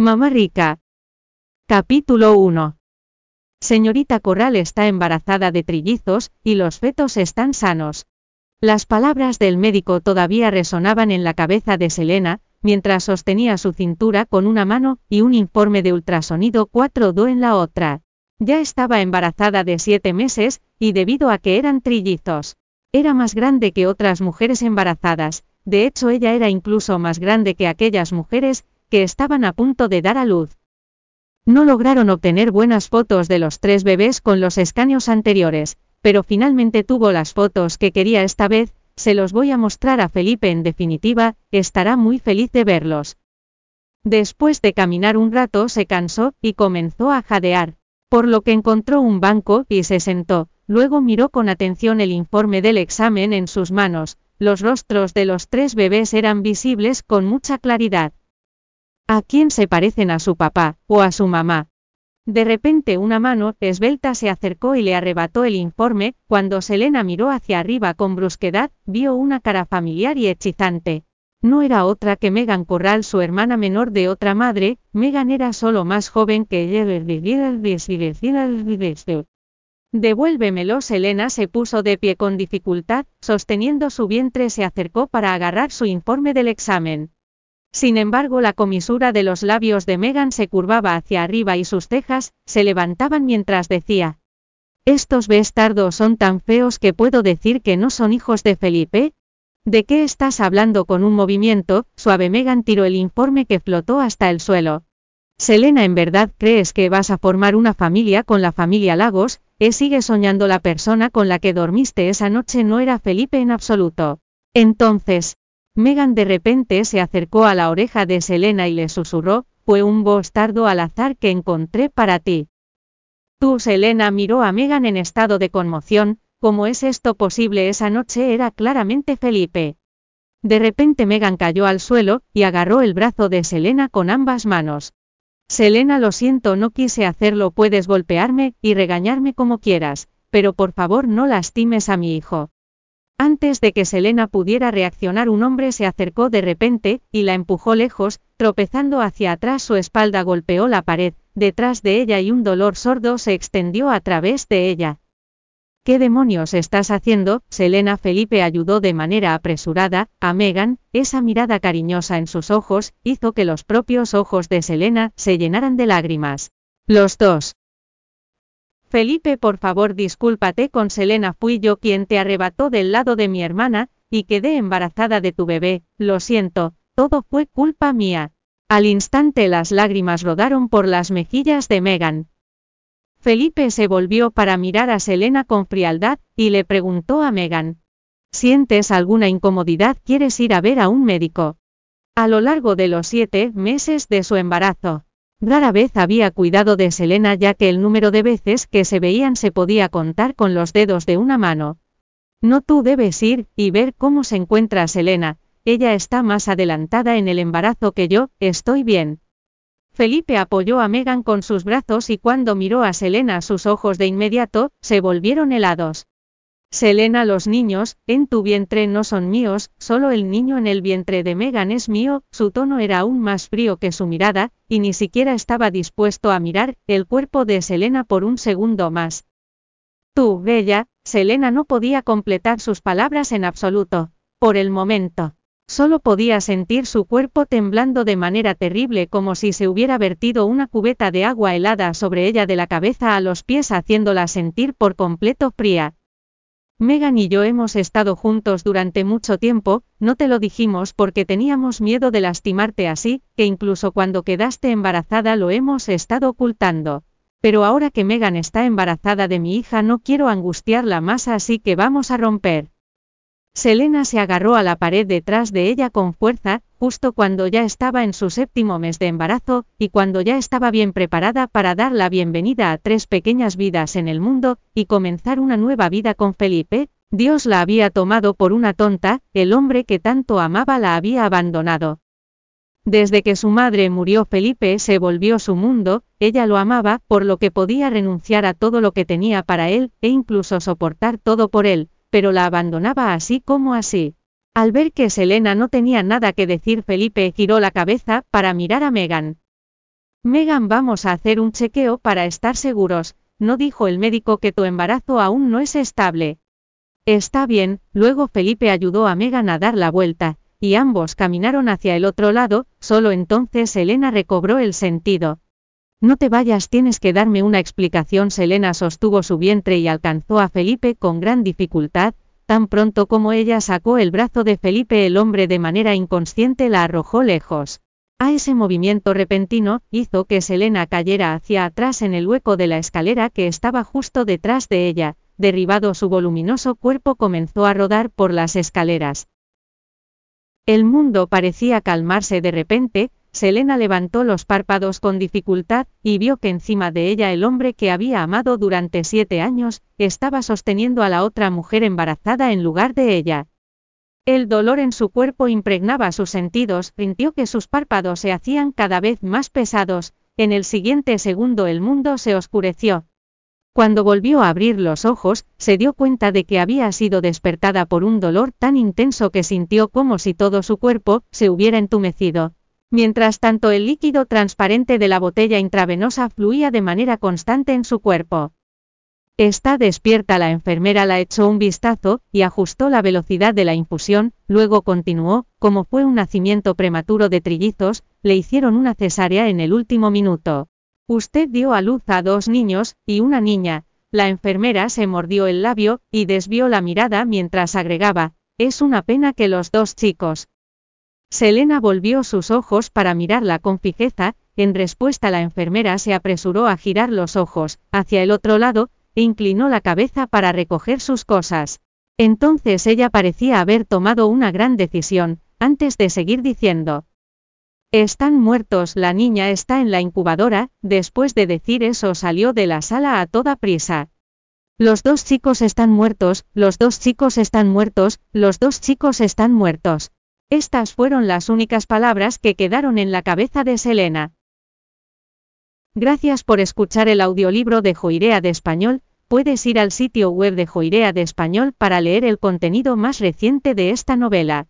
Mamá rica. Capítulo 1. Señorita Corral está embarazada de trillizos, y los fetos están sanos. Las palabras del médico todavía resonaban en la cabeza de Selena, mientras sostenía su cintura con una mano y un informe de ultrasonido 4D en la otra. Ya estaba embarazada de siete meses, y debido a que eran trillizos, era más grande que otras mujeres embarazadas, de hecho ella era incluso más grande que aquellas mujeres, que estaban a punto de dar a luz. No lograron obtener buenas fotos de los tres bebés con los escaneos anteriores, pero finalmente tuvo las fotos que quería esta vez, se los voy a mostrar a Felipe en definitiva, estará muy feliz de verlos. Después de caminar un rato se cansó y comenzó a jadear, por lo que encontró un banco y se sentó, luego miró con atención el informe del examen en sus manos, los rostros de los tres bebés eran visibles con mucha claridad. ¿A quién se parecen a su papá, o a su mamá? De repente una mano esbelta se acercó y le arrebató el informe, cuando Selena miró hacia arriba con brusquedad, vio una cara familiar y hechizante. No era otra que Megan Corral, su hermana menor de otra madre, Megan era solo más joven que ella. Devuélvemelo. Selena se puso de pie con dificultad, sosteniendo su vientre se acercó para agarrar su informe del examen. Sin embargo, la comisura de los labios de Megan se curvaba hacia arriba y sus cejas se levantaban mientras decía. Estos bastardos son tan feos que puedo decir que no son hijos de Felipe. ¿De qué estás hablando con un movimiento? Suave Megan tiró el informe que flotó hasta el suelo. Selena, ¿en verdad crees que vas a formar una familia con la familia Lagos? ¿E sigue soñando la persona con la que dormiste esa noche no era Felipe en absoluto? Entonces, Megan de repente se acercó a la oreja de Selena y le susurró, fue un bostardo al azar que encontré para ti. Tú, Selena miró a Megan en estado de conmoción, ¿cómo es esto posible? Esa noche era claramente Felipe. De repente Megan cayó al suelo, y agarró el brazo de Selena con ambas manos. Selena, lo siento, no quise hacerlo, puedes golpearme y regañarme como quieras, pero por favor no lastimes a mi hijo. Antes de que Selena pudiera reaccionar un hombre se acercó de repente, y la empujó lejos, tropezando hacia atrás su espalda golpeó la pared, detrás de ella y un dolor sordo se extendió a través de ella. ¿Qué demonios estás haciendo? Selena Felipe ayudó de manera apresurada, a Megan, esa mirada cariñosa en sus ojos, hizo que los propios ojos de Selena se llenaran de lágrimas. Los dos, Felipe, por favor, discúlpate con Selena, fui yo quien te arrebató del lado de mi hermana, y quedé embarazada de tu bebé, lo siento, todo fue culpa mía. Al instante las lágrimas rodaron por las mejillas de Megan. Felipe se volvió para mirar a Selena con frialdad, y le preguntó a Megan. ¿Sientes alguna incomodidad? ¿Quieres ir a ver a un médico? A lo largo de los siete meses de su embarazo, Rara vez había cuidado de Selena ya que el número de veces que se veían se podía contar con los dedos de una mano. No tú debes ir y ver cómo se encuentra Selena, ella está más adelantada en el embarazo que yo, estoy bien. Felipe apoyó a Megan con sus brazos y cuando miró a Selena sus ojos de inmediato, se volvieron helados. Selena, los niños, en tu vientre no son míos, solo el niño en el vientre de Megan es mío, su tono era aún más frío que su mirada, y ni siquiera estaba dispuesto a mirar el cuerpo de Selena por un segundo más. Tú, bella, Selena no podía completar sus palabras en absoluto, por el momento. Solo podía sentir su cuerpo temblando de manera terrible como si se hubiera vertido una cubeta de agua helada sobre ella de la cabeza a los pies haciéndola sentir por completo fría. Megan y yo hemos estado juntos durante mucho tiempo, no te lo dijimos porque teníamos miedo de lastimarte así, que incluso cuando quedaste embarazada lo hemos estado ocultando. Pero ahora que Megan está embarazada de mi hija no quiero angustiarla más así que vamos a romper. Selena se agarró a la pared detrás de ella con fuerza, justo cuando ya estaba en su séptimo mes de embarazo, y cuando ya estaba bien preparada para dar la bienvenida a tres pequeñas vidas en el mundo, y comenzar una nueva vida con Felipe, Dios la había tomado por una tonta, el hombre que tanto amaba la había abandonado. Desde que su madre murió Felipe se volvió su mundo, ella lo amaba, por lo que podía renunciar a todo lo que tenía para él, e incluso soportar todo por él, pero la abandonaba así como así. Al ver que Selena no tenía nada que decir, Felipe giró la cabeza para mirar a Megan. Megan, vamos a hacer un chequeo para estar seguros, ¿no dijo el médico que tu embarazo aún no es estable? Está bien, luego Felipe ayudó a Megan a dar la vuelta, y ambos caminaron hacia el otro lado, solo entonces Elena recobró el sentido. No te vayas, tienes que darme una explicación. Selena sostuvo su vientre y alcanzó a Felipe con gran dificultad, tan pronto como ella sacó el brazo de Felipe el hombre de manera inconsciente la arrojó lejos. A ese movimiento repentino, hizo que Selena cayera hacia atrás en el hueco de la escalera que estaba justo detrás de ella, derribado su voluminoso cuerpo comenzó a rodar por las escaleras. El mundo parecía calmarse de repente, Selena levantó los párpados con dificultad, y vio que encima de ella el hombre que había amado durante siete años, estaba sosteniendo a la otra mujer embarazada en lugar de ella. El dolor en su cuerpo impregnaba sus sentidos, sintió que sus párpados se hacían cada vez más pesados, en el siguiente segundo el mundo se oscureció. Cuando volvió a abrir los ojos, se dio cuenta de que había sido despertada por un dolor tan intenso que sintió como si todo su cuerpo se hubiera entumecido. Mientras tanto el líquido transparente de la botella intravenosa fluía de manera constante en su cuerpo. Está despierta la enfermera la echó un vistazo, y ajustó la velocidad de la infusión, luego continuó, como fue un nacimiento prematuro de trillizos, le hicieron una cesárea en el último minuto. Usted dio a luz a dos niños, y una niña. La enfermera se mordió el labio, y desvió la mirada mientras agregaba, es una pena que los dos chicos. Selena volvió sus ojos para mirarla con fijeza, en respuesta la enfermera se apresuró a girar los ojos, hacia el otro lado, e inclinó la cabeza para recoger sus cosas. Entonces ella parecía haber tomado una gran decisión, antes de seguir diciendo, están muertos, la niña está en la incubadora, después de decir eso salió de la sala a toda prisa. Los dos chicos están muertos, los dos chicos están muertos, los dos chicos están muertos. Estas fueron las únicas palabras que quedaron en la cabeza de Selena. Gracias por escuchar el audiolibro de Joirea de Español, puedes ir al sitio web de Joirea de Español para leer el contenido más reciente de esta novela.